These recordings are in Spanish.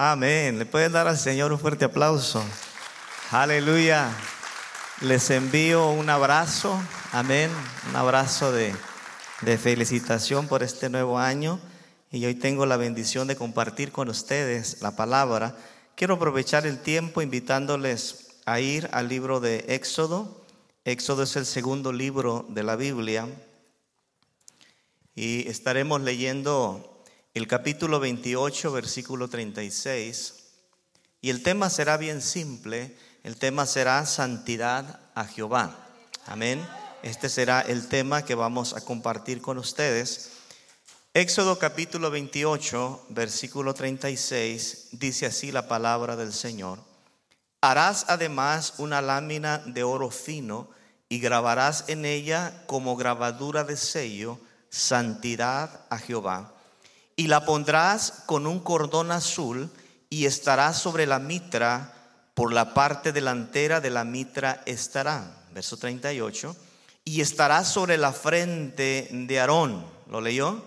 Amén. Le pueden dar al Señor un fuerte aplauso. Aleluya. Les envío un abrazo. Amén. Un abrazo de, de felicitación por este nuevo año. Y hoy tengo la bendición de compartir con ustedes la palabra. Quiero aprovechar el tiempo invitándoles a ir al libro de Éxodo. Éxodo es el segundo libro de la Biblia. Y estaremos leyendo el capítulo 28, versículo 36. Y el tema será bien simple, el tema será santidad a Jehová. Amén. Este será el tema que vamos a compartir con ustedes. Éxodo capítulo 28, versículo 36, dice así la palabra del Señor. Harás además una lámina de oro fino y grabarás en ella como grabadura de sello, santidad a Jehová y la pondrás con un cordón azul y estará sobre la mitra, por la parte delantera de la mitra estará. Verso 38. Y estará sobre la frente de Aarón. ¿Lo leyó?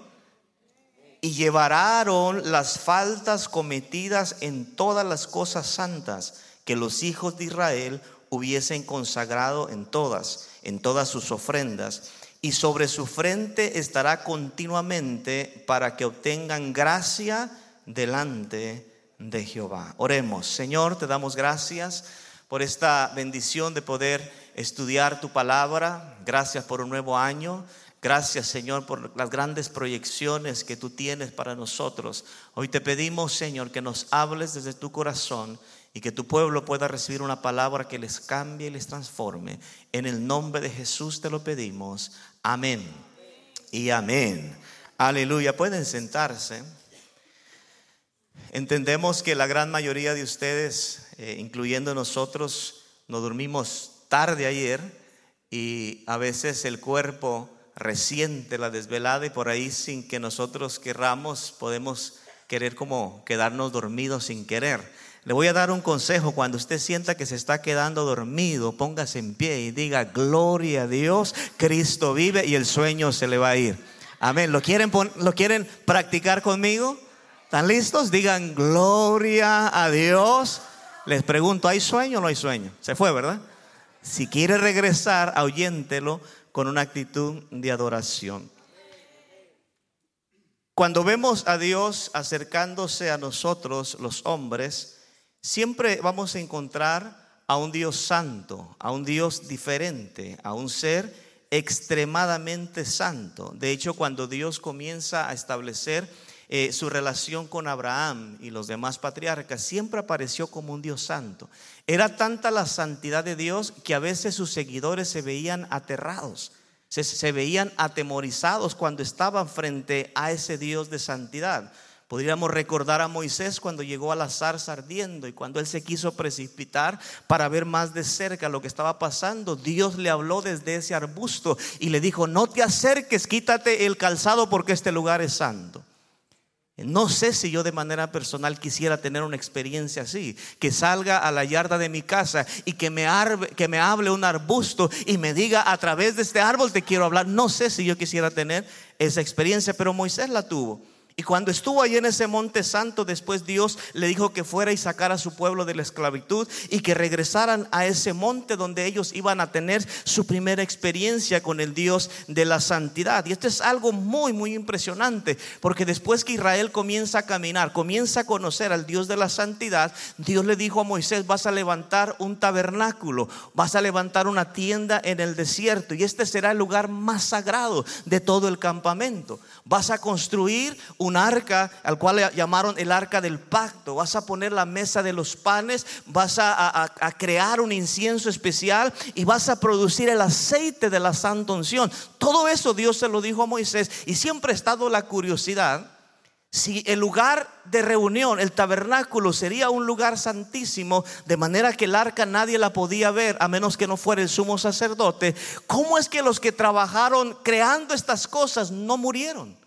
Y llevará Aarón las faltas cometidas en todas las cosas santas que los hijos de Israel hubiesen consagrado en todas, en todas sus ofrendas y sobre su frente estará continuamente para que obtengan gracia delante de Jehová. Oremos, Señor, te damos gracias por esta bendición de poder estudiar tu palabra. Gracias por un nuevo año. Gracias, Señor, por las grandes proyecciones que tú tienes para nosotros. Hoy te pedimos, Señor, que nos hables desde tu corazón y que tu pueblo pueda recibir una palabra que les cambie y les transforme. En el nombre de Jesús te lo pedimos. Amén. Y amén. Aleluya. Pueden sentarse. Entendemos que la gran mayoría de ustedes, eh, incluyendo nosotros, nos dormimos tarde ayer y a veces el cuerpo resiente la desvelada y por ahí sin que nosotros querramos podemos querer como quedarnos dormidos sin querer. Le voy a dar un consejo. Cuando usted sienta que se está quedando dormido, póngase en pie y diga, gloria a Dios, Cristo vive y el sueño se le va a ir. Amén. ¿Lo quieren, ¿lo quieren practicar conmigo? ¿Están listos? Digan, gloria a Dios. Les pregunto, ¿hay sueño o no hay sueño? Se fue, ¿verdad? Si quiere regresar, ahuyéntelo con una actitud de adoración. Cuando vemos a Dios acercándose a nosotros, los hombres, siempre vamos a encontrar a un Dios santo, a un Dios diferente, a un ser extremadamente santo. De hecho, cuando Dios comienza a establecer eh, su relación con Abraham y los demás patriarcas, siempre apareció como un Dios santo. Era tanta la santidad de Dios que a veces sus seguidores se veían aterrados, se, se veían atemorizados cuando estaban frente a ese Dios de santidad. Podríamos recordar a Moisés cuando llegó a la zarza ardiendo y cuando él se quiso precipitar para ver más de cerca lo que estaba pasando. Dios le habló desde ese arbusto y le dijo, no te acerques, quítate el calzado porque este lugar es santo. No sé si yo de manera personal quisiera tener una experiencia así, que salga a la yarda de mi casa y que me, que me hable un arbusto y me diga a través de este árbol te quiero hablar. No sé si yo quisiera tener esa experiencia, pero Moisés la tuvo. Y cuando estuvo ahí en ese monte santo, después Dios le dijo que fuera y sacara a su pueblo de la esclavitud y que regresaran a ese monte donde ellos iban a tener su primera experiencia con el Dios de la santidad. Y esto es algo muy, muy impresionante, porque después que Israel comienza a caminar, comienza a conocer al Dios de la santidad, Dios le dijo a Moisés, vas a levantar un tabernáculo, vas a levantar una tienda en el desierto y este será el lugar más sagrado de todo el campamento. Vas a construir un arca al cual llamaron el arca del pacto. Vas a poner la mesa de los panes, vas a, crear un incienso especial y vas a producir el aceite de la santa unción. Todo eso Dios se lo dijo a Moisés y siempre ha estado la curiosidad si el lugar de reunión, el tabernáculo, sería un lugar santísimo, de manera que el arca nadie la podía ver a menos que no fuera el sumo sacerdote, ¿cómo es que los que trabajaron creando estas cosas no murieron?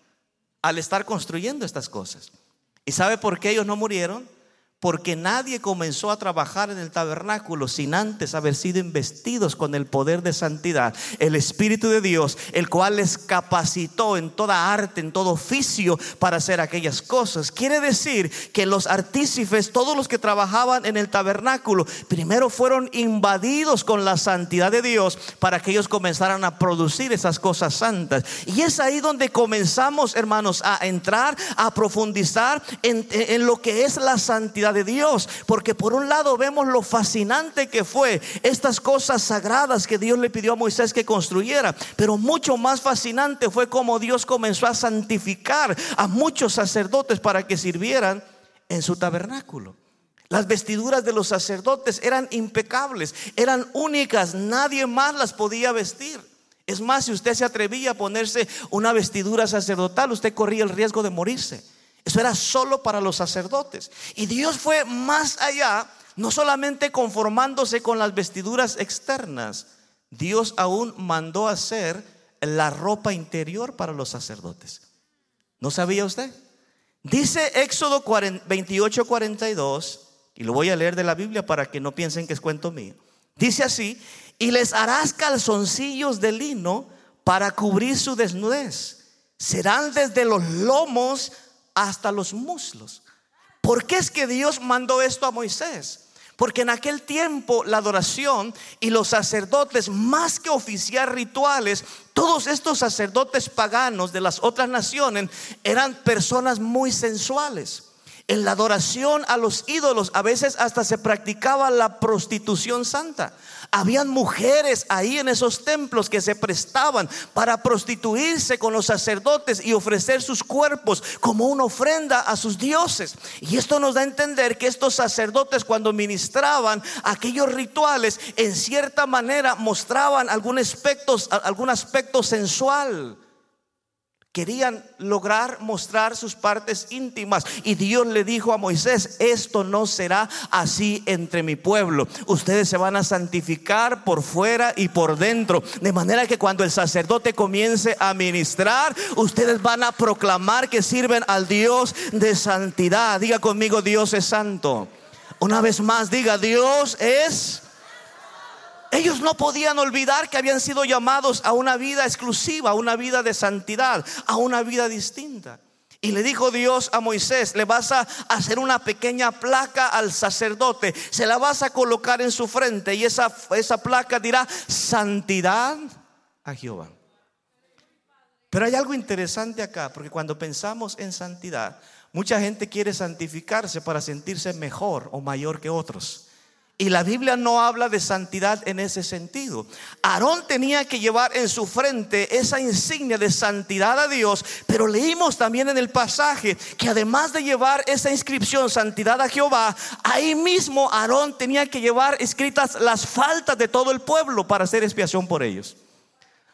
Al estar construyendo estas cosas. ¿Y sabe por qué ellos no murieron? Porque nadie comenzó a trabajar en el tabernáculo sin antes haber sido investidos con el poder de santidad, el Espíritu de Dios, el cual les capacitó en toda arte, en todo oficio para hacer aquellas cosas. Quiere decir que los artífices, todos los que trabajaban en el tabernáculo, primero fueron invadidos con la santidad de Dios para que ellos comenzaran a producir esas cosas santas. Y es ahí donde comenzamos, hermanos, a entrar, a profundizar en, en lo que es la santidad de Dios, porque por un lado vemos lo fascinante que fue estas cosas sagradas que Dios le pidió a Moisés que construyera, pero mucho más fascinante fue como Dios comenzó a santificar a muchos sacerdotes para que sirvieran en su tabernáculo. Las vestiduras de los sacerdotes eran impecables, eran únicas, nadie más las podía vestir. Es más, si usted se atrevía a ponerse una vestidura sacerdotal, usted corría el riesgo de morirse. Eso era solo para los sacerdotes. Y Dios fue más allá, no solamente conformándose con las vestiduras externas, Dios aún mandó hacer la ropa interior para los sacerdotes. ¿No sabía usted? Dice Éxodo 28, 42, y lo voy a leer de la Biblia para que no piensen que es cuento mío. Dice así, y les harás calzoncillos de lino para cubrir su desnudez. Serán desde los lomos hasta los muslos. ¿Por qué es que Dios mandó esto a Moisés? Porque en aquel tiempo la adoración y los sacerdotes, más que oficiar rituales, todos estos sacerdotes paganos de las otras naciones eran personas muy sensuales. En la adoración a los ídolos a veces hasta se practicaba la prostitución santa. Habían mujeres ahí en esos templos que se prestaban para prostituirse con los sacerdotes y ofrecer sus cuerpos como una ofrenda a sus dioses. Y esto nos da a entender que estos sacerdotes cuando ministraban aquellos rituales en cierta manera mostraban algún aspecto, algún aspecto sensual Querían lograr mostrar sus partes íntimas. Y Dios le dijo a Moisés, esto no será así entre mi pueblo. Ustedes se van a santificar por fuera y por dentro. De manera que cuando el sacerdote comience a ministrar, ustedes van a proclamar que sirven al Dios de santidad. Diga conmigo, Dios es santo. Una vez más, diga, Dios es ellos no podían olvidar que habían sido llamados a una vida exclusiva, a una vida de santidad, a una vida distinta. Y le dijo Dios a Moisés, le vas a hacer una pequeña placa al sacerdote, se la vas a colocar en su frente y esa, esa placa dirá santidad a Jehová. Pero hay algo interesante acá, porque cuando pensamos en santidad, mucha gente quiere santificarse para sentirse mejor o mayor que otros. Y la Biblia no habla de santidad en ese sentido. Aarón tenía que llevar en su frente esa insignia de santidad a Dios, pero leímos también en el pasaje que además de llevar esa inscripción santidad a Jehová, ahí mismo Aarón tenía que llevar escritas las faltas de todo el pueblo para hacer expiación por ellos.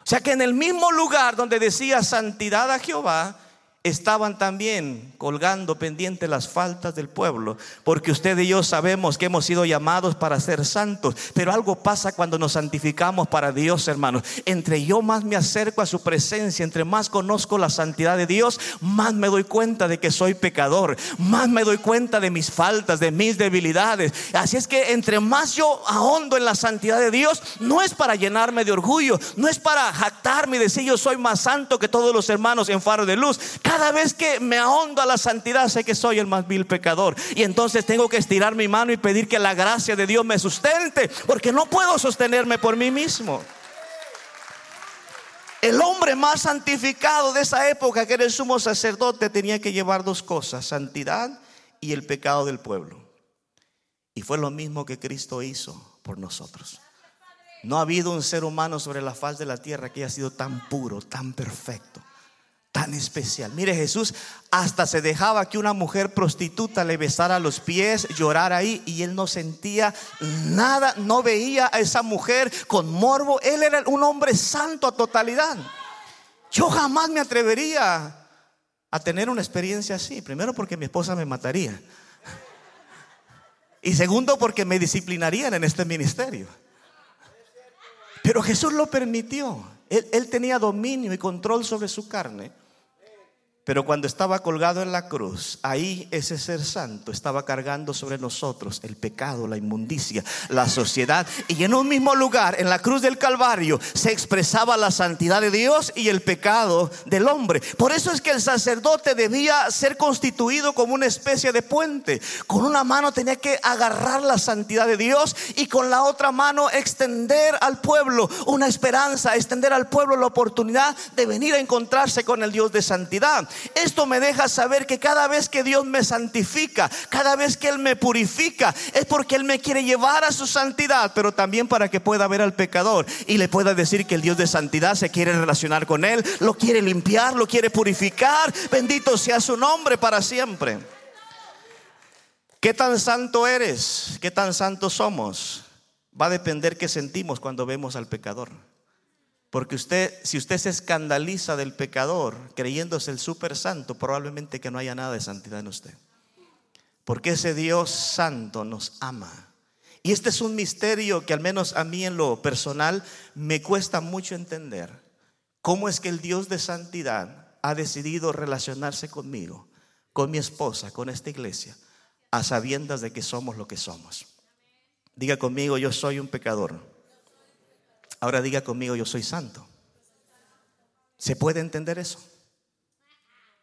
O sea que en el mismo lugar donde decía santidad a Jehová, estaban también colgando pendientes las faltas del pueblo, porque usted y yo sabemos que hemos sido llamados para ser santos, pero algo pasa cuando nos santificamos para Dios, hermanos. Entre yo más me acerco a su presencia, entre más conozco la santidad de Dios, más me doy cuenta de que soy pecador, más me doy cuenta de mis faltas, de mis debilidades. Así es que entre más yo ahondo en la santidad de Dios, no es para llenarme de orgullo, no es para jactarme y decir yo soy más santo que todos los hermanos en faro de luz cada vez que me ahondo a la santidad, sé que soy el más vil pecador. Y entonces tengo que estirar mi mano y pedir que la gracia de Dios me sustente, porque no puedo sostenerme por mí mismo. El hombre más santificado de esa época, que era el sumo sacerdote, tenía que llevar dos cosas, santidad y el pecado del pueblo. Y fue lo mismo que Cristo hizo por nosotros. No ha habido un ser humano sobre la faz de la tierra que haya sido tan puro, tan perfecto tan especial. Mire, Jesús hasta se dejaba que una mujer prostituta le besara los pies, llorar ahí, y él no sentía nada, no veía a esa mujer con morbo. Él era un hombre santo a totalidad. Yo jamás me atrevería a tener una experiencia así. Primero porque mi esposa me mataría. Y segundo porque me disciplinarían en este ministerio. Pero Jesús lo permitió. Él, él, tenía dominio y control sobre su carne. Pero cuando estaba colgado en la cruz, ahí ese ser santo estaba cargando sobre nosotros el pecado, la inmundicia, la sociedad. Y en un mismo lugar, en la cruz del Calvario, se expresaba la santidad de Dios y el pecado del hombre. Por eso es que el sacerdote debía ser constituido como una especie de puente. Con una mano tenía que agarrar la santidad de Dios y con la otra mano extender al pueblo una esperanza, extender al pueblo la oportunidad de venir a encontrarse con el Dios de santidad. Esto me deja saber que cada vez que Dios me santifica, cada vez que Él me purifica, es porque Él me quiere llevar a su santidad, pero también para que pueda ver al pecador y le pueda decir que el Dios de santidad se quiere relacionar con Él, lo quiere limpiar, lo quiere purificar. Bendito sea su nombre para siempre. ¿Qué tan santo eres? ¿Qué tan santos somos? Va a depender qué sentimos cuando vemos al pecador. Porque usted, si usted se escandaliza del pecador creyéndose el super santo, probablemente que no haya nada de santidad en usted. Porque ese Dios santo nos ama. Y este es un misterio que al menos a mí en lo personal me cuesta mucho entender. ¿Cómo es que el Dios de santidad ha decidido relacionarse conmigo, con mi esposa, con esta iglesia, a sabiendas de que somos lo que somos? Diga conmigo, yo soy un pecador Ahora diga conmigo, yo soy santo. ¿Se puede entender eso?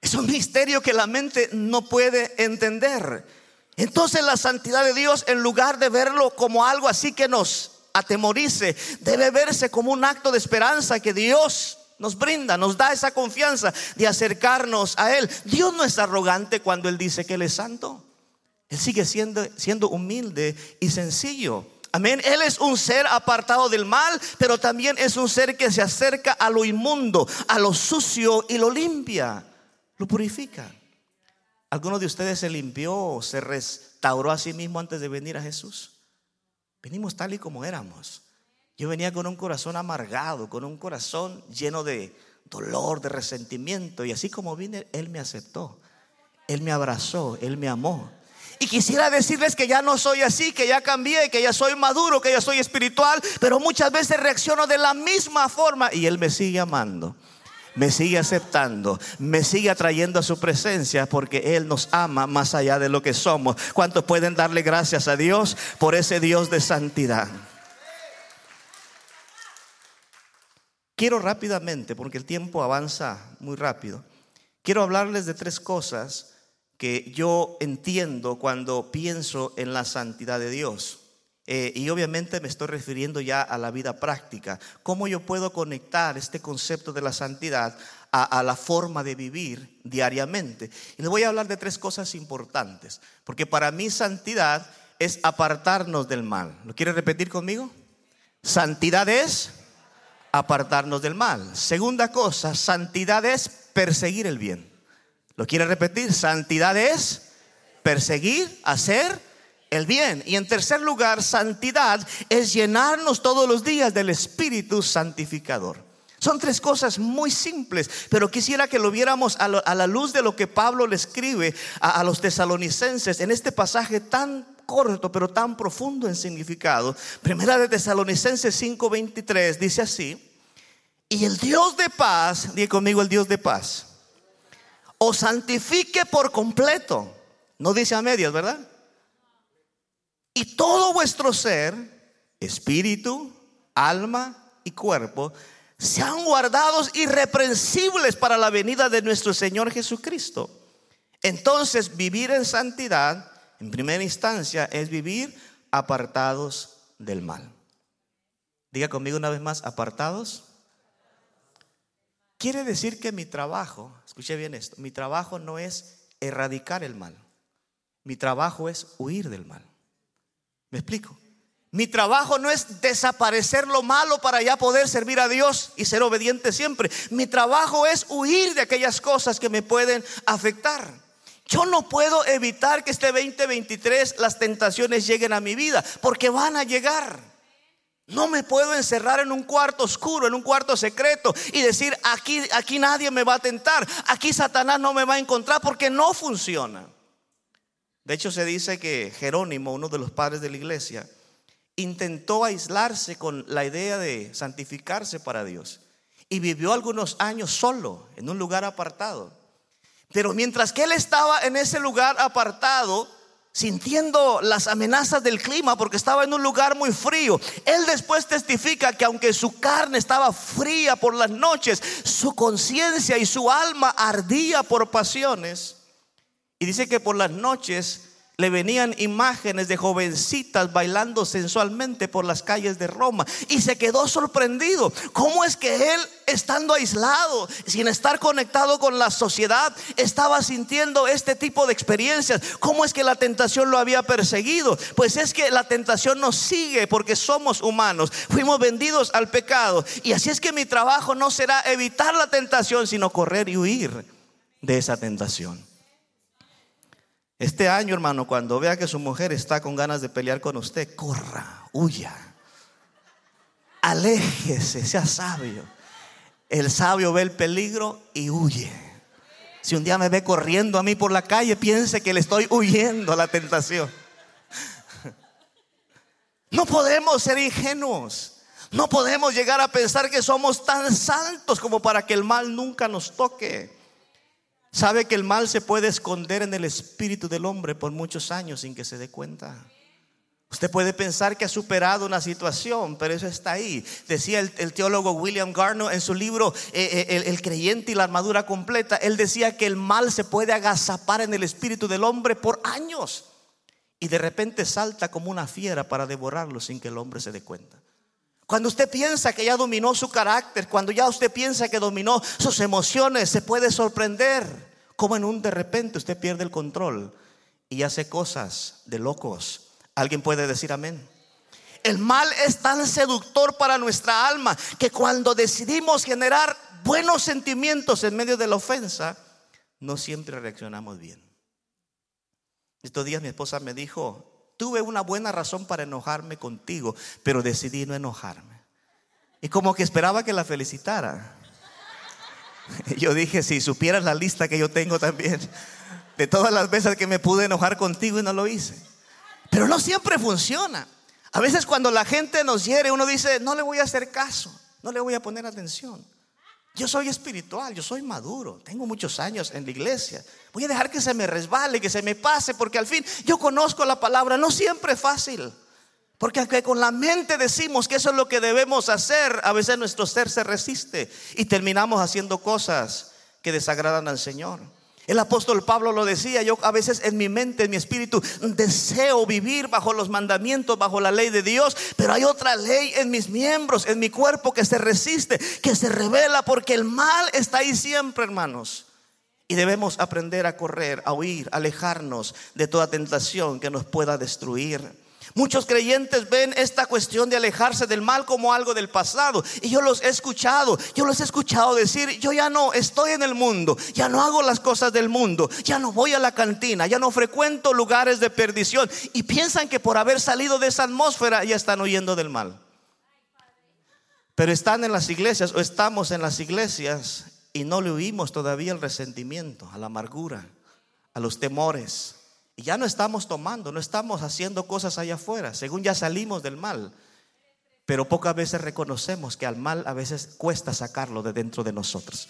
Es un misterio que la mente no puede entender. Entonces la santidad de Dios, en lugar de verlo como algo así que nos atemorice, debe verse como un acto de esperanza que Dios nos brinda, nos da esa confianza de acercarnos a Él. Dios no es arrogante cuando Él dice que Él es santo. Él sigue siendo, siendo humilde y sencillo. Amén. Él es un ser apartado del mal, pero también es un ser que se acerca a lo inmundo, a lo sucio y lo limpia, lo purifica. ¿Alguno de ustedes se limpió se restauró a sí mismo antes de venir a Jesús? Venimos tal y como éramos. Yo venía con un corazón amargado, con un corazón lleno de dolor, de resentimiento, y así como vine, Él me aceptó, Él me abrazó, Él me amó. Y quisiera decirles que ya no soy así, que ya cambié, que ya soy maduro, que ya soy espiritual, pero muchas veces reacciono de la misma forma y Él me sigue amando. Me sigue aceptando, me sigue atrayendo a su presencia porque Él nos ama más allá de lo que somos. ¿Cuántos pueden darle gracias a Dios por ese Dios de santidad? Quiero rápidamente, porque el tiempo avanza muy rápido, quiero hablarles de tres cosas que yo entiendo cuando pienso en la santidad de Dios. Eh, y obviamente me estoy refiriendo ya a la vida práctica. ¿Cómo yo puedo conectar este concepto de la santidad a, a, la forma de vivir diariamente? Y les voy a hablar de tres cosas importantes. Porque para mí santidad es apartarnos del mal. ¿Lo quiere repetir conmigo? Santidad es apartarnos del mal. Segunda cosa, santidad es perseguir el bien. ¿Lo quiere repetir? Santidad es perseguir, hacer el bien. Y en tercer lugar, santidad es llenarnos todos los días del Espíritu Santificador. Son tres cosas muy simples, pero quisiera que lo viéramos a, la luz de lo que Pablo le escribe a, los tesalonicenses en este pasaje tan corto, pero tan profundo en significado. Primera de Tesalonicenses 5:23 dice así, y el Dios de paz, diga conmigo el Dios de paz o santifique por completo. No dice a medias, ¿verdad? Y todo vuestro ser, espíritu, alma y cuerpo, sean guardados irreprensibles para la venida de nuestro Señor Jesucristo. Entonces, vivir en santidad, en primera instancia, es vivir apartados del mal. Diga conmigo una vez más, apartados Quiere decir que mi trabajo, escuche bien esto, mi trabajo no es erradicar el mal. Mi trabajo es huir del mal. ¿Me explico? Mi trabajo no es desaparecer lo malo para ya poder servir a Dios y ser obediente siempre. Mi trabajo es huir de aquellas cosas que me pueden afectar. Yo no puedo evitar que este 2023 las tentaciones lleguen a mi vida, porque van a llegar. No me puedo encerrar en un cuarto oscuro, en un cuarto secreto y decir, aquí, aquí nadie me va a tentar, aquí Satanás no me va a encontrar porque no funciona. De hecho se dice que Jerónimo, uno de los padres de la iglesia, intentó aislarse con la idea de santificarse para Dios y vivió algunos años solo, en un lugar apartado. Pero mientras que él estaba en ese lugar apartado, sintiendo las amenazas del clima porque estaba en un lugar muy frío. Él después testifica que aunque su carne estaba fría por las noches, su conciencia y su alma ardía por pasiones. Y dice que por las noches le venían imágenes de jovencitas bailando sensualmente por las calles de Roma y se quedó sorprendido. ¿Cómo es que él, estando aislado, sin estar conectado con la sociedad, estaba sintiendo este tipo de experiencias? ¿Cómo es que la tentación lo había perseguido? Pues es que la tentación nos sigue porque somos humanos, fuimos vendidos al pecado. Y así es que mi trabajo no será evitar la tentación, sino correr y huir de esa tentación. Este año, hermano, cuando vea que su mujer está con ganas de pelear con usted, corra, huya. Aléjese, sea sabio. El sabio ve el peligro y huye. Si un día me ve corriendo a mí por la calle, piense que le estoy huyendo a la tentación. No podemos ser ingenuos. No podemos llegar a pensar que somos tan santos como para que el mal nunca nos toque. Sabe que el mal se puede esconder en el espíritu del hombre por muchos años sin que se dé cuenta. Usted puede pensar que ha superado una situación, pero eso está ahí. Decía el, teólogo William Garner en su libro eh, eh, el, creyente y la armadura completa, él decía que el mal se puede agazapar en el espíritu del hombre por años y de repente salta como una fiera para devorarlo sin que el hombre se dé cuenta. Cuando usted piensa que ya dominó su carácter, cuando ya usted piensa que dominó sus emociones, se puede sorprender como en un de repente usted pierde el control y hace cosas de locos. ¿Alguien puede decir amén? El mal es tan seductor para nuestra alma que cuando decidimos generar buenos sentimientos en medio de la ofensa, no siempre reaccionamos bien. Estos días mi esposa me dijo, tuve una buena razón para enojarme contigo, pero decidí no enojarme. Y como que esperaba que la felicitara. Yo dije, si supieras la lista que yo tengo también, de todas las veces que me pude enojar contigo y no lo hice. Pero no siempre funciona. A veces cuando la gente nos hiere, uno dice, no le voy a hacer caso, no le voy a poner atención. Yo soy espiritual, yo soy maduro, tengo muchos años en la iglesia. Voy a dejar que se me resbale, que se me pase, porque al fin yo conozco la palabra, no siempre es fácil. Porque aunque con la mente decimos que eso es lo que debemos hacer, a veces nuestro ser se resiste y terminamos haciendo cosas que desagradan al Señor. El apóstol Pablo lo decía, yo a veces en mi mente, en mi espíritu, deseo vivir bajo los mandamientos, bajo la ley de Dios, pero hay otra ley en mis miembros, en mi cuerpo que se resiste, que se revela, porque el mal está ahí siempre, hermanos. Y debemos aprender a correr, a huir, a alejarnos de toda tentación que nos pueda destruir. Muchos creyentes ven esta cuestión de alejarse del mal como algo del pasado. Y yo los he escuchado, yo los he escuchado decir, yo ya no estoy en el mundo, ya no hago las cosas del mundo, ya no voy a la cantina, ya no frecuento lugares de perdición. Y piensan que por haber salido de esa atmósfera ya están huyendo del mal. Pero están en las iglesias o estamos en las iglesias y no le huimos todavía al resentimiento, a la amargura, a los temores y ya no estamos tomando, no estamos haciendo cosas allá afuera, según ya salimos del mal. Pero pocas veces reconocemos que al mal a veces cuesta sacarlo de dentro de nosotros.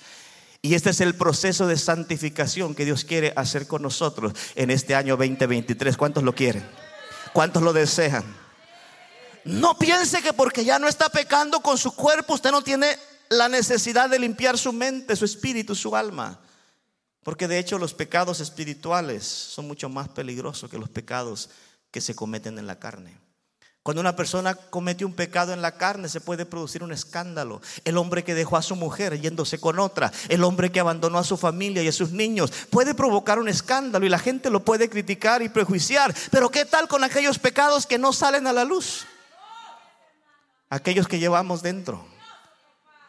Y este es el proceso de santificación que Dios quiere hacer con nosotros en este año 2023. ¿Cuántos lo quieren? ¿Cuántos lo desean? No piense que porque ya no está pecando con su cuerpo, usted no tiene la necesidad de limpiar su mente, su espíritu, su alma. Porque de hecho los pecados espirituales son mucho más peligrosos que los pecados que se cometen en la carne. Cuando una persona comete un pecado en la carne se puede producir un escándalo. El hombre que dejó a su mujer yéndose con otra, el hombre que abandonó a su familia y a sus niños, puede provocar un escándalo y la gente lo puede criticar y prejuiciar. Pero ¿qué tal con aquellos pecados que no salen a la luz? Aquellos que llevamos dentro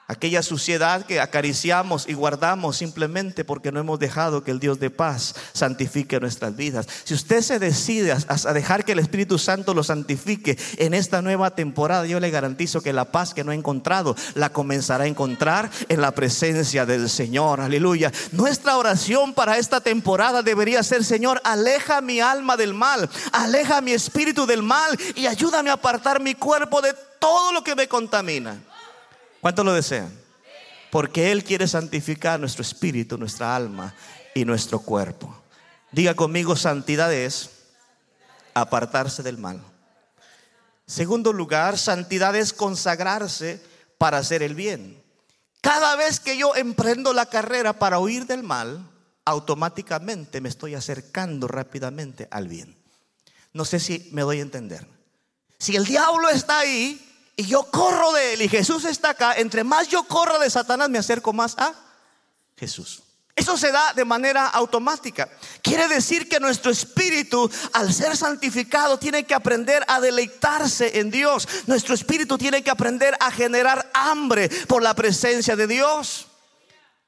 aquella suciedad que acariciamos y guardamos simplemente porque no hemos dejado que el Dios de paz santifique nuestras vidas. Si usted se decide a dejar que el Espíritu Santo lo santifique en esta nueva temporada, yo le garantizo que la paz que no ha encontrado la comenzará a encontrar en la presencia del Señor. Aleluya. Nuestra oración para esta temporada debería ser, Señor, aleja mi alma del mal, aleja mi espíritu del mal y ayúdame a apartar mi cuerpo de todo lo que me contamina. ¿Cuántos lo desean? Porque Él quiere santificar nuestro espíritu, nuestra alma y nuestro cuerpo. Diga conmigo, santidad es apartarse del mal. Segundo lugar, santidad es consagrarse para hacer el bien. Cada vez que yo emprendo la carrera para huir del mal, automáticamente me estoy acercando rápidamente al bien. No sé si me doy a entender. Si el diablo está ahí y yo corro de él y Jesús está acá, entre más yo corro de Satanás me acerco más a Jesús. Eso se da de manera automática. Quiere decir que nuestro espíritu, al ser santificado, tiene que aprender a deleitarse en Dios. Nuestro espíritu tiene que aprender a generar hambre por la presencia de Dios.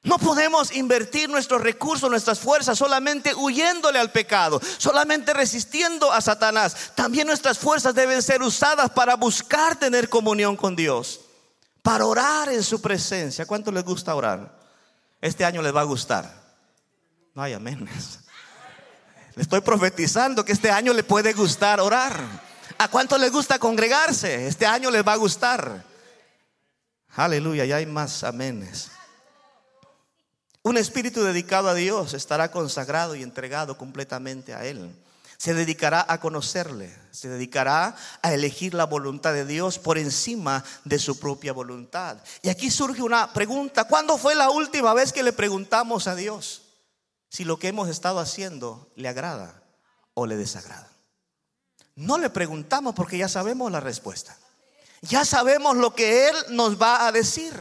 No podemos invertir nuestros recursos, nuestras fuerzas solamente huyéndole al pecado, solamente resistiendo a Satanás. También nuestras fuerzas deben ser usadas para buscar tener comunión con Dios, para orar en su presencia. ¿Cuánto les gusta orar? Este año les va a gustar. No hay amén. Le estoy profetizando que este año le puede gustar orar. ¿A cuánto les gusta congregarse? Este año les va a gustar. Aleluya, ya hay más aménes. Un espíritu dedicado a Dios estará consagrado y entregado completamente a Él. Se dedicará a conocerle, se dedicará a elegir la voluntad de Dios por encima de su propia voluntad. Y aquí surge una pregunta, ¿cuándo fue la última vez que le preguntamos a Dios si lo que hemos estado haciendo le agrada o le desagrada? No le preguntamos porque ya sabemos la respuesta. Ya sabemos lo que Él nos va a decir.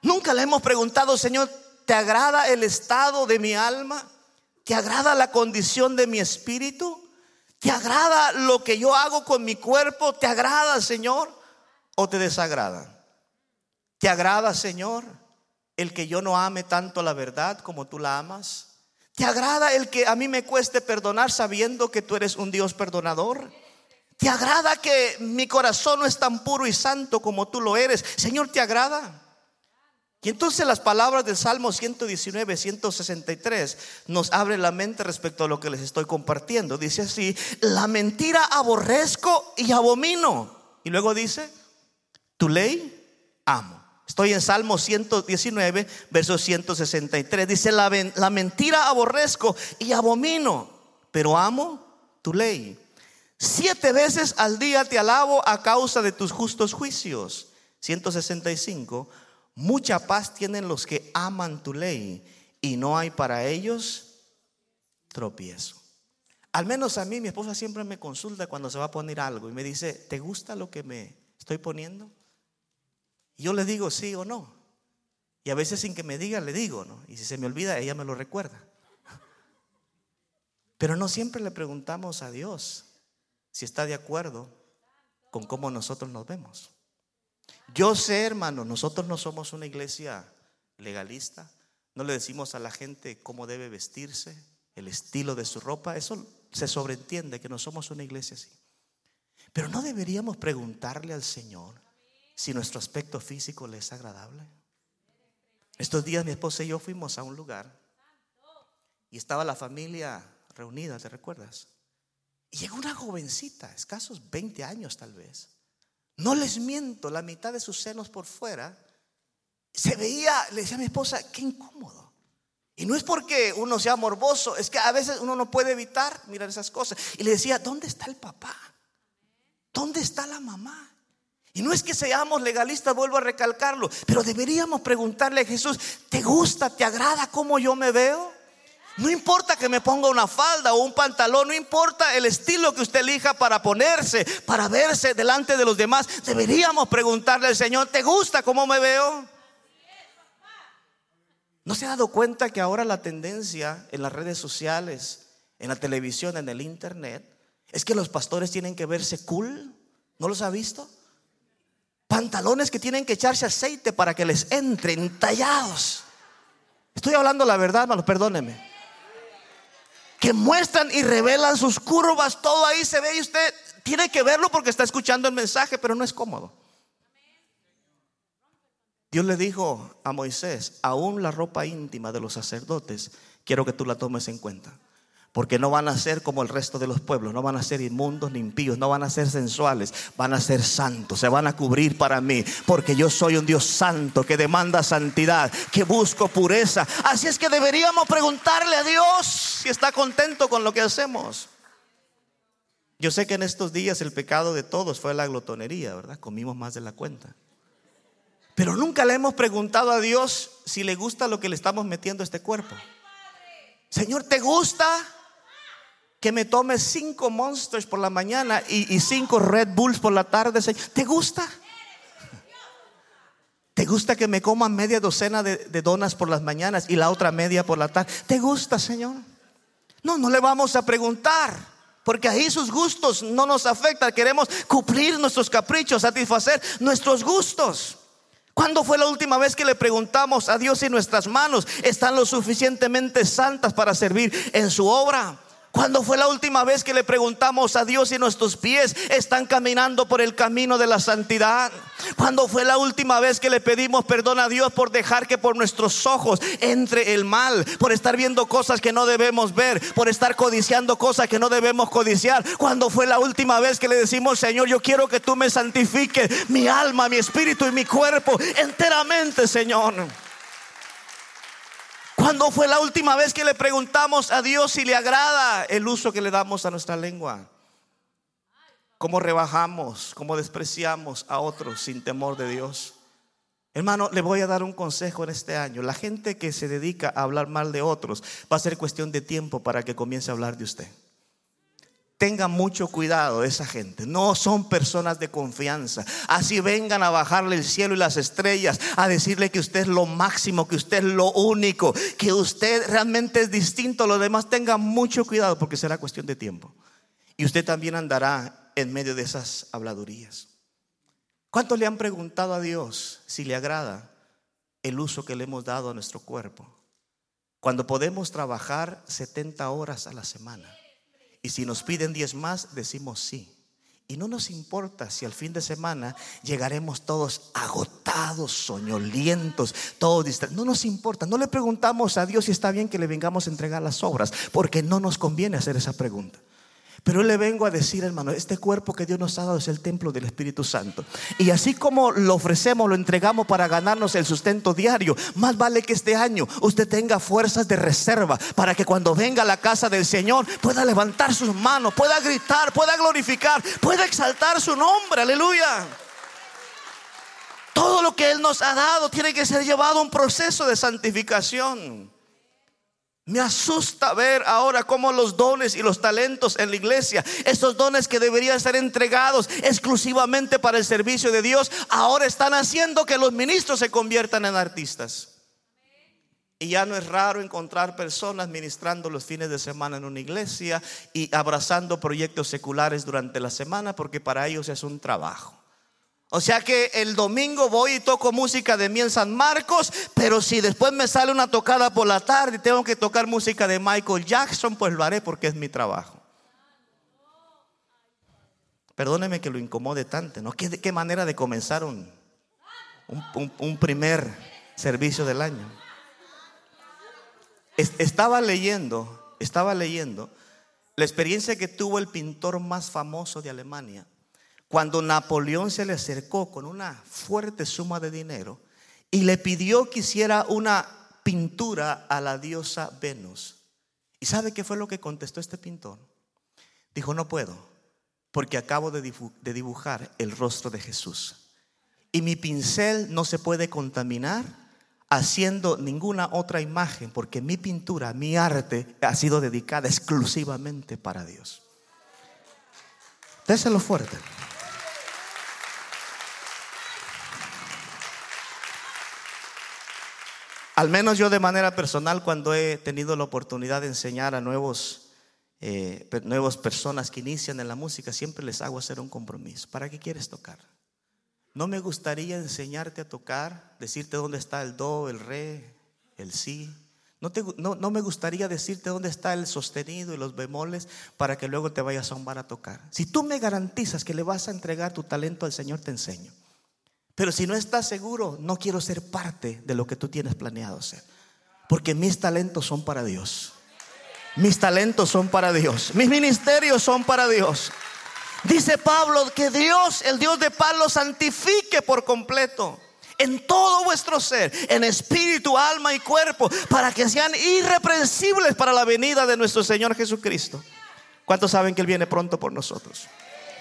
Nunca le hemos preguntado, Señor, ¿Te agrada el estado de mi alma? ¿Te agrada la condición de mi espíritu? ¿Te agrada lo que yo hago con mi cuerpo? ¿Te agrada, Señor? ¿O te desagrada? ¿Te agrada, Señor, el que yo no ame tanto la verdad como tú la amas? ¿Te agrada el que a mí me cueste perdonar sabiendo que tú eres un Dios perdonador? ¿Te agrada que mi corazón no es tan puro y santo como tú lo eres? Señor, ¿te agrada? Y entonces las palabras del Salmo 119, 163 nos abren la mente respecto a lo que les estoy compartiendo. Dice así, la mentira aborrezco y abomino. Y luego dice, tu ley amo. Estoy en Salmo 119, verso 163. Dice, la, la mentira aborrezco y abomino, pero amo tu ley. Siete veces al día te alabo a causa de tus justos juicios. 165 Mucha paz tienen los que aman tu ley y no hay para ellos tropiezo. Al menos a mí, mi esposa siempre me consulta cuando se va a poner algo y me dice, ¿te gusta lo que me estoy poniendo? Y yo le digo sí o no. Y a veces sin que me diga, le digo, ¿no? Y si se me olvida, ella me lo recuerda. Pero no siempre le preguntamos a Dios si está de acuerdo con cómo nosotros nos vemos. Yo sé, hermano, nosotros no somos una iglesia legalista. No le decimos a la gente cómo debe vestirse, el estilo de su ropa. Eso se sobreentiende que no somos una iglesia así. Pero no deberíamos preguntarle al Señor si nuestro aspecto físico le es agradable. Estos días mi esposa y yo fuimos a un lugar y estaba la familia reunida, ¿te recuerdas? Y llegó una jovencita, escasos 20 años tal vez. No les miento, la mitad de sus senos por fuera. Se veía, le decía a mi esposa, qué incómodo. Y no es porque uno sea morboso, es que a veces uno no puede evitar mirar esas cosas. Y le decía, ¿dónde está el papá? ¿Dónde está la mamá? Y no es que seamos legalistas, vuelvo a recalcarlo, pero deberíamos preguntarle a Jesús, ¿te gusta, te agrada cómo yo me veo? No importa que me ponga una falda o un pantalón, no importa el estilo que usted elija para ponerse, para verse delante de los demás. Deberíamos preguntarle al Señor, ¿te gusta cómo me veo? ¿No se ha dado cuenta que ahora la tendencia en las redes sociales, en la televisión, en el internet, es que los pastores tienen que verse cool? ¿No los ha visto? Pantalones que tienen que echarse aceite para que les entren tallados. Estoy hablando la verdad, hermanos, perdóneme muestran y revelan sus curvas, todo ahí se ve y usted tiene que verlo porque está escuchando el mensaje, pero no es cómodo. Dios le dijo a Moisés, aún la ropa íntima de los sacerdotes, quiero que tú la tomes en cuenta. Porque no van a ser como el resto de los pueblos, no van a ser inmundos ni impíos, no van a ser sensuales, van a ser santos, se van a cubrir para mí, porque yo soy un Dios santo que demanda santidad, que busco pureza. Así es que deberíamos preguntarle a Dios si está contento con lo que hacemos. Yo sé que en estos días el pecado de todos fue la glotonería, ¿verdad? Comimos más de la cuenta. Pero nunca le hemos preguntado a Dios si le gusta lo que le estamos metiendo a este cuerpo. Señor, ¿te gusta? Que me tome cinco Monsters por la mañana y, cinco Red Bulls por la tarde. ¿Te gusta? ¿Te gusta que me coma media docena de, de, donas por las mañanas y la otra media por la tarde? ¿Te gusta, Señor? No, no le vamos a preguntar. Porque ahí sus gustos no nos afectan. Queremos cumplir nuestros caprichos, satisfacer nuestros gustos. ¿Cuándo fue la última vez que le preguntamos a Dios si nuestras manos están lo suficientemente santas para servir en su obra? ¿Cuándo fue la última vez que le preguntamos a Dios si nuestros pies están caminando por el camino de la santidad? ¿Cuándo fue la última vez que le pedimos perdón a Dios por dejar que por nuestros ojos entre el mal, por estar viendo cosas que no debemos ver, por estar codiciando cosas que no debemos codiciar? ¿Cuándo fue la última vez que le decimos, Señor, yo quiero que tú me santifiques mi alma, mi espíritu y mi cuerpo enteramente, Señor? ¿Cuándo fue la última vez que le preguntamos a Dios si le agrada el uso que le damos a nuestra lengua? ¿Cómo rebajamos, cómo despreciamos a otros sin temor de Dios? Hermano, le voy a dar un consejo en este año. La gente que se dedica a hablar mal de otros va a ser cuestión de tiempo para que comience a hablar de usted. Tenga mucho cuidado esa gente. No son personas de confianza. Así vengan a bajarle el cielo y las estrellas, a decirle que usted es lo máximo, que usted es lo único, que usted realmente es distinto a los demás. Tenga mucho cuidado porque será cuestión de tiempo. Y usted también andará en medio de esas habladurías. ¿Cuántos le han preguntado a Dios si le agrada el uso que le hemos dado a nuestro cuerpo? Cuando podemos trabajar 70 horas a la semana y si nos piden 10 más, decimos sí. Y no nos importa si al fin de semana llegaremos todos agotados, soñolientos, todos distraídos. No nos importa. No le preguntamos a Dios si está bien que le vengamos a entregar las obras, porque no nos conviene hacer esa pregunta. Pero le vengo a decir, hermano, este cuerpo que Dios nos ha dado es el templo del Espíritu Santo. Y así como lo ofrecemos, lo entregamos para ganarnos el sustento diario, más vale que este año usted tenga fuerzas de reserva para que cuando venga a la casa del Señor pueda levantar sus manos, pueda gritar, pueda glorificar, pueda exaltar su nombre. Aleluya. Todo lo que Él nos ha dado tiene que ser llevado a un proceso de santificación. Me asusta ver ahora cómo los dones y los talentos en la iglesia, esos dones que deberían ser entregados exclusivamente para el servicio de Dios, ahora están haciendo que los ministros se conviertan en artistas. Y ya no es raro encontrar personas ministrando los fines de semana en una iglesia y abrazando proyectos seculares durante la semana porque para ellos es un trabajo. O sea que el domingo voy y toco música de mí en San Marcos, pero si después me sale una tocada por la tarde y tengo que tocar música de Michael Jackson, pues lo haré porque es mi trabajo. Perdóneme que lo incomode tanto, ¿no? ¿Qué, qué manera de comenzar un, un, primer servicio del año? Estaba leyendo, estaba leyendo la experiencia que tuvo el pintor más famoso de Alemania cuando Napoleón se le acercó con una fuerte suma de dinero y le pidió que hiciera una pintura a la diosa Venus. ¿Y sabe qué fue lo que contestó este pintor? Dijo, no puedo, porque acabo de dibujar el rostro de Jesús. Y mi pincel no se puede contaminar haciendo ninguna otra imagen, porque mi pintura, mi arte ha sido dedicada exclusivamente para Dios. Déselo fuerte. Al menos yo de manera personal, cuando he tenido la oportunidad de enseñar a nuevos, eh, nuevas personas que inician en la música, siempre les hago hacer un compromiso. ¿Para qué quieres tocar? No me gustaría enseñarte a tocar, decirte dónde está el do, el re, el si. No, no, no, me gustaría decirte dónde está el sostenido y los bemoles para que luego te vayas a un bar a tocar. Si tú me garantizas que le vas a entregar tu talento al Señor, te enseño. Pero si no estás seguro, no quiero ser parte de lo que tú tienes planeado hacer. Porque mis talentos son para Dios. Mis talentos son para Dios. Mis ministerios son para Dios. Dice Pablo que Dios, el Dios de paz, lo santifique por completo en todo vuestro ser, en espíritu, alma y cuerpo, para que sean irreprensibles para la venida de nuestro Señor Jesucristo. ¿Cuántos saben que Él viene pronto por nosotros?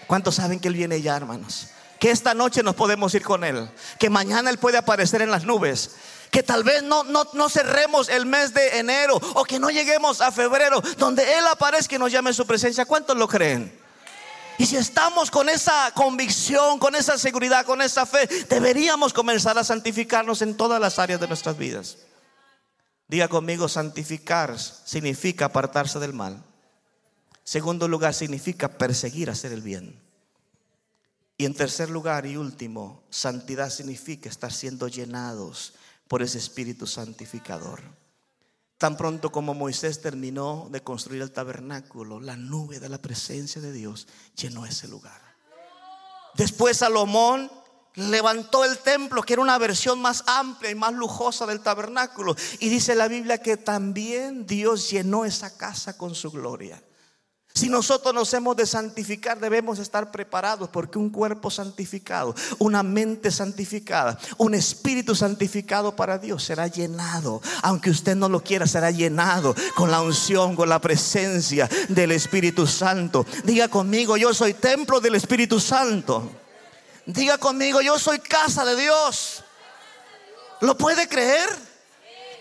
¿Cuántos saben que Él viene ya, hermanos? Que esta noche nos podemos ir con Él. Que mañana Él puede aparecer en las nubes. Que tal vez no, no, no cerremos el mes de enero o que no lleguemos a febrero, donde Él aparezca y nos llame en su presencia. ¿Cuántos lo creen? Y si estamos con esa convicción, con esa seguridad, con esa fe, deberíamos comenzar a santificarnos en todas las áreas de nuestras vidas. Diga conmigo, santificar significa apartarse del mal. Segundo lugar, significa perseguir hacer el bien. Y en tercer lugar y último, santidad significa estar siendo llenados por ese Espíritu Santificador. Tan pronto como Moisés terminó de construir el tabernáculo, la nube de la presencia de Dios llenó ese lugar. Después Salomón levantó el templo, que era una versión más amplia y más lujosa del tabernáculo. Y dice la Biblia que también Dios llenó esa casa con su gloria. Si nosotros nos hemos de santificar, debemos estar preparados porque un cuerpo santificado, una mente santificada, un espíritu santificado para Dios será llenado. Aunque usted no lo quiera, será llenado con la unción, con la presencia del Espíritu Santo. Diga conmigo, yo soy templo del Espíritu Santo. Diga conmigo, yo soy casa de Dios. ¿Lo puede creer?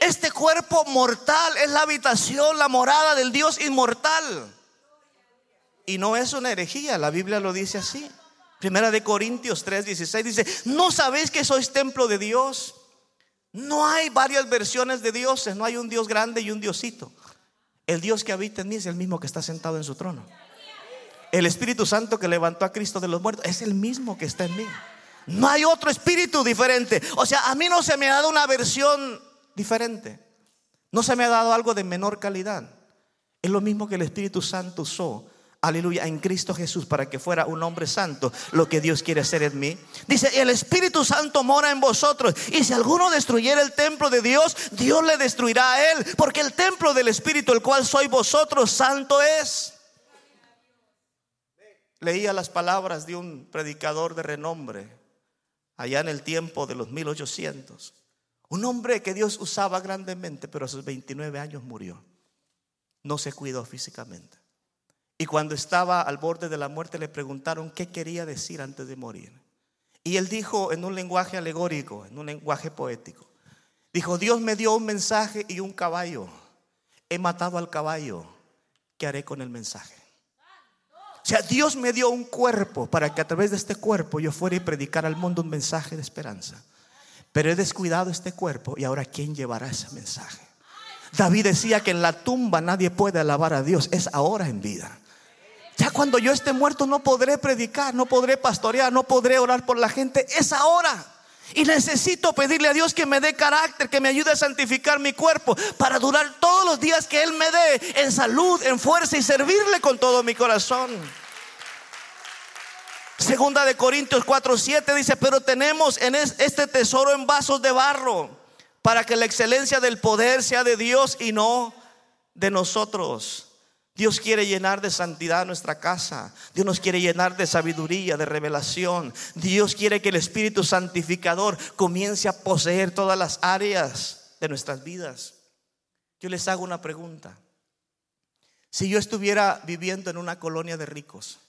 Este cuerpo mortal es la habitación, la morada del Dios inmortal. Y no es una herejía, la Biblia lo dice así. Primera de Corintios 3:16 dice, ¿no sabéis que sois templo de Dios? No hay varias versiones de dioses, no hay un Dios grande y un Diosito. El Dios que habita en mí es el mismo que está sentado en su trono. El Espíritu Santo que levantó a Cristo de los muertos es el mismo que está en mí. No hay otro espíritu diferente. O sea, a mí no se me ha dado una versión diferente. No se me ha dado algo de menor calidad. Es lo mismo que el Espíritu Santo usó aleluya, en Cristo Jesús para que fuera un hombre santo, lo que Dios quiere hacer en mí. Dice, el Espíritu Santo mora en vosotros. Y si alguno destruyera el templo de Dios, Dios le destruirá a él, porque el templo del Espíritu, el cual sois vosotros, santo es. Leía las palabras de un predicador de renombre allá en el tiempo de los 1800. Un hombre que Dios usaba grandemente, pero a sus 29 años murió. No se cuidó físicamente. Y cuando estaba al borde de la muerte le preguntaron qué quería decir antes de morir. Y él dijo en un lenguaje alegórico, en un lenguaje poético, dijo, Dios me dio un mensaje y un caballo. He matado al caballo. ¿Qué haré con el mensaje? O sea, Dios me dio un cuerpo para que a través de este cuerpo yo fuera y predicar al mundo un mensaje de esperanza. Pero he descuidado este cuerpo y ahora ¿quién llevará ese mensaje? David decía que en la tumba nadie puede alabar a Dios, es ahora en vida. Cuando yo esté muerto no podré predicar, no podré pastorear, no podré orar por la gente. Es ahora. Y necesito pedirle a Dios que me dé carácter, que me ayude a santificar mi cuerpo para durar todos los días que Él me dé en salud, en fuerza y servirle con todo mi corazón. Segunda de Corintios 4:7 dice, pero tenemos en este tesoro en vasos de barro para que la excelencia del poder sea de Dios y no de nosotros. Dios quiere llenar de santidad nuestra casa. Dios nos quiere llenar de sabiduría, de revelación. Dios quiere que el Espíritu Santificador comience a poseer todas las áreas de nuestras vidas. Yo les hago una pregunta. Si yo estuviera viviendo en una colonia de ricos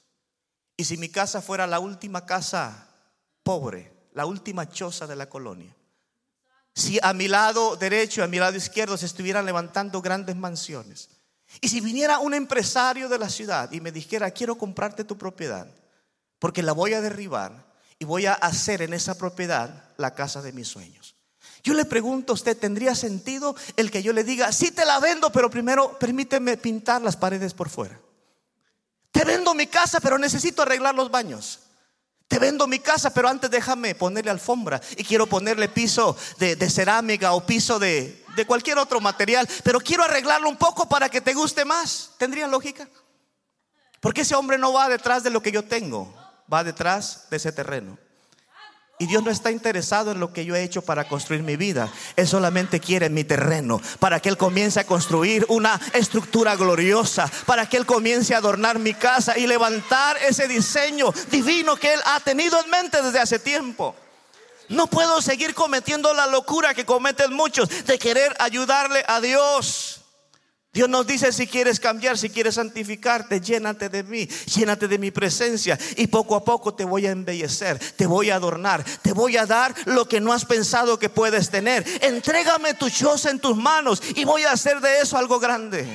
y si mi casa fuera la última casa pobre, la última choza de la colonia, si a mi lado derecho y a mi lado izquierdo se estuvieran levantando grandes mansiones, y si viniera un empresario de la ciudad y me dijera, quiero comprarte tu propiedad, porque la voy a derribar y voy a hacer en esa propiedad la casa de mis sueños. Yo le pregunto a usted, ¿tendría sentido el que yo le diga, sí te la vendo, pero primero permíteme pintar las paredes por fuera? Te vendo mi casa, pero necesito arreglar los baños. Te vendo mi casa, pero antes déjame ponerle alfombra y quiero ponerle piso de, cerámica o piso de, cualquier otro material, pero quiero arreglarlo un poco para que te guste más. ¿Tendría lógica? Porque ese hombre no va detrás de lo que yo tengo, va detrás de ese terreno. Y Dios no está interesado en lo que yo he hecho para construir mi vida. Él solamente quiere mi terreno para que Él comience a construir una estructura gloriosa, para que Él comience a adornar mi casa y levantar ese diseño divino que Él ha tenido en mente desde hace tiempo. No puedo seguir cometiendo la locura que cometen muchos de querer ayudarle a Dios. Dios nos dice si quieres cambiar, si quieres santificarte, llénate de mí, llénate de mi presencia y poco a poco te voy a embellecer, te voy a adornar, te voy a dar lo que no has pensado que puedes tener. Entrégame tu choza en tus manos y voy a hacer de eso algo grande.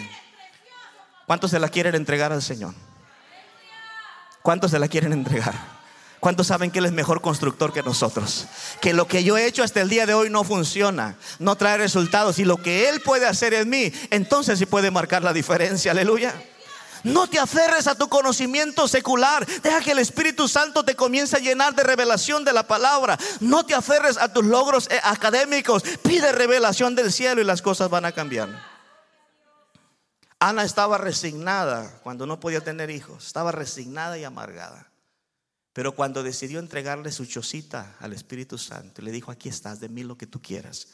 ¿Cuántos se la quieren entregar al Señor? ¿Cuántos se la quieren entregar? ¿Cuántos saben que Él es mejor constructor que nosotros? Que lo que yo he hecho hasta el día de hoy no funciona, no trae resultados. Y lo que Él puede hacer en mí, entonces sí puede marcar la diferencia. Aleluya. No te aferres a tu conocimiento secular. Deja que el Espíritu Santo te comience a llenar de revelación de la palabra. No te aferres a tus logros eh, académicos. Pide revelación del cielo y las cosas van a cambiar. Ana estaba resignada cuando no podía tener hijos. Estaba resignada y amargada. Pero cuando decidió entregarle su chocita al Espíritu Santo, le dijo, aquí estás, de mí lo que tú quieras.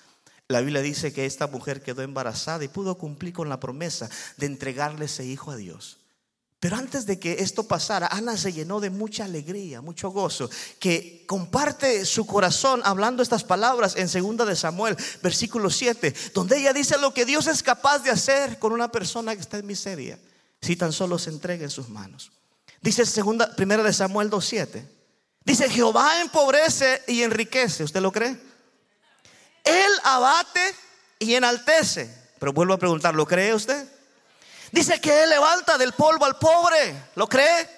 La Biblia dice que esta mujer quedó embarazada y pudo cumplir con la promesa de entregarle ese hijo a Dios. Pero antes de que esto pasara, Ana se llenó de mucha alegría, mucho gozo, que comparte su corazón hablando estas palabras en segunda de Samuel, versículo 7, donde ella dice lo que Dios es capaz de hacer con una persona que está en miseria, si tan solo se entrega en sus manos. Dice segunda, primera de Samuel 2.7. Dice, Jehová empobrece y enriquece. ¿Usted lo cree? Él abate y enaltece. Pero vuelvo a preguntar, ¿lo cree usted? Dice que Él levanta del polvo al pobre. ¿Lo cree?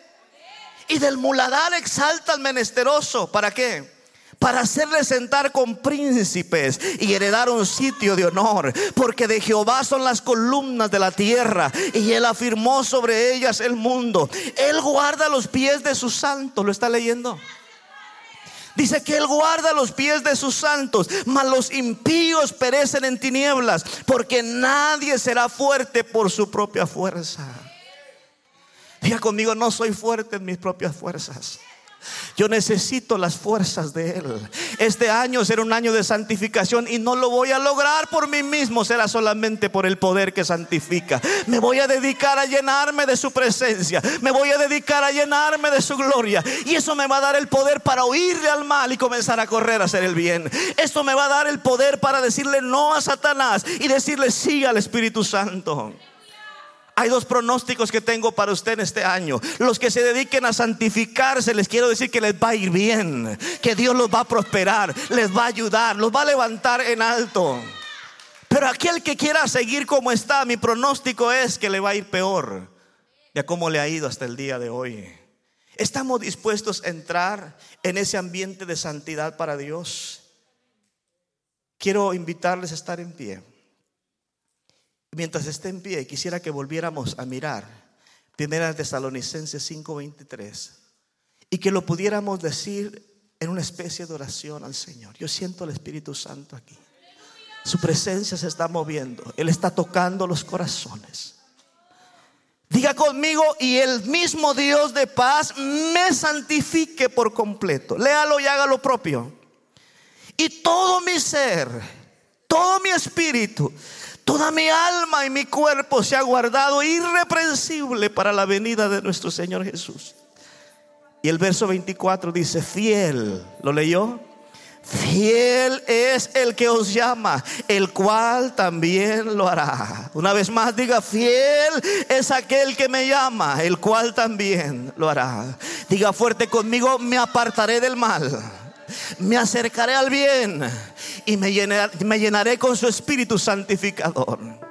Y del muladar exalta al menesteroso. ¿Para qué? Para hacerle sentar con príncipes y heredar un sitio de honor, porque de Jehová son las columnas de la tierra y él afirmó sobre ellas el mundo. Él guarda los pies de sus santos, ¿lo está leyendo? Dice que Él guarda los pies de sus santos, mas los impíos perecen en tinieblas, porque nadie será fuerte por su propia fuerza. Diga conmigo, no soy fuerte en mis propias fuerzas. Yo necesito las fuerzas de Él. Este año será un año de santificación y no lo voy a lograr por mí mismo, será solamente por el poder que santifica. Me voy a dedicar a llenarme de su presencia, me voy a dedicar a llenarme de su gloria y eso me va a dar el poder para huirle al mal y comenzar a correr a hacer el bien. Esto me va a dar el poder para decirle no a Satanás y decirle sí al Espíritu Santo. Hay dos pronósticos que tengo para usted en este año. Los que se dediquen a santificarse, les quiero decir que les va a ir bien, que Dios los va a prosperar, les va a ayudar, los va a levantar en alto. Pero aquel que quiera seguir como está, mi pronóstico es que le va a ir peor de cómo le ha ido hasta el día de hoy. ¿Estamos dispuestos a entrar en ese ambiente de santidad para Dios? Quiero invitarles a estar en pie. Mientras esté en pie, quisiera que volviéramos a mirar Primera Tesalonicenses 5:23 y que lo pudiéramos decir en una especie de oración al Señor. Yo siento el Espíritu Santo aquí. Su presencia se está moviendo. Él está tocando los corazones. Diga conmigo, y el mismo Dios de paz me santifique por completo. Léalo y haga lo propio. Y todo mi ser, todo mi espíritu Toda mi alma y mi cuerpo se ha guardado irreprensible para la venida de nuestro Señor Jesús. Y el verso 24 dice, fiel, ¿lo leyó? Fiel es el que os llama, el cual también lo hará. Una vez más diga, fiel es aquel que me llama, el cual también lo hará. Diga fuerte conmigo, me apartaré del mal me acercaré al bien y me llenaré, con su espíritu santificador.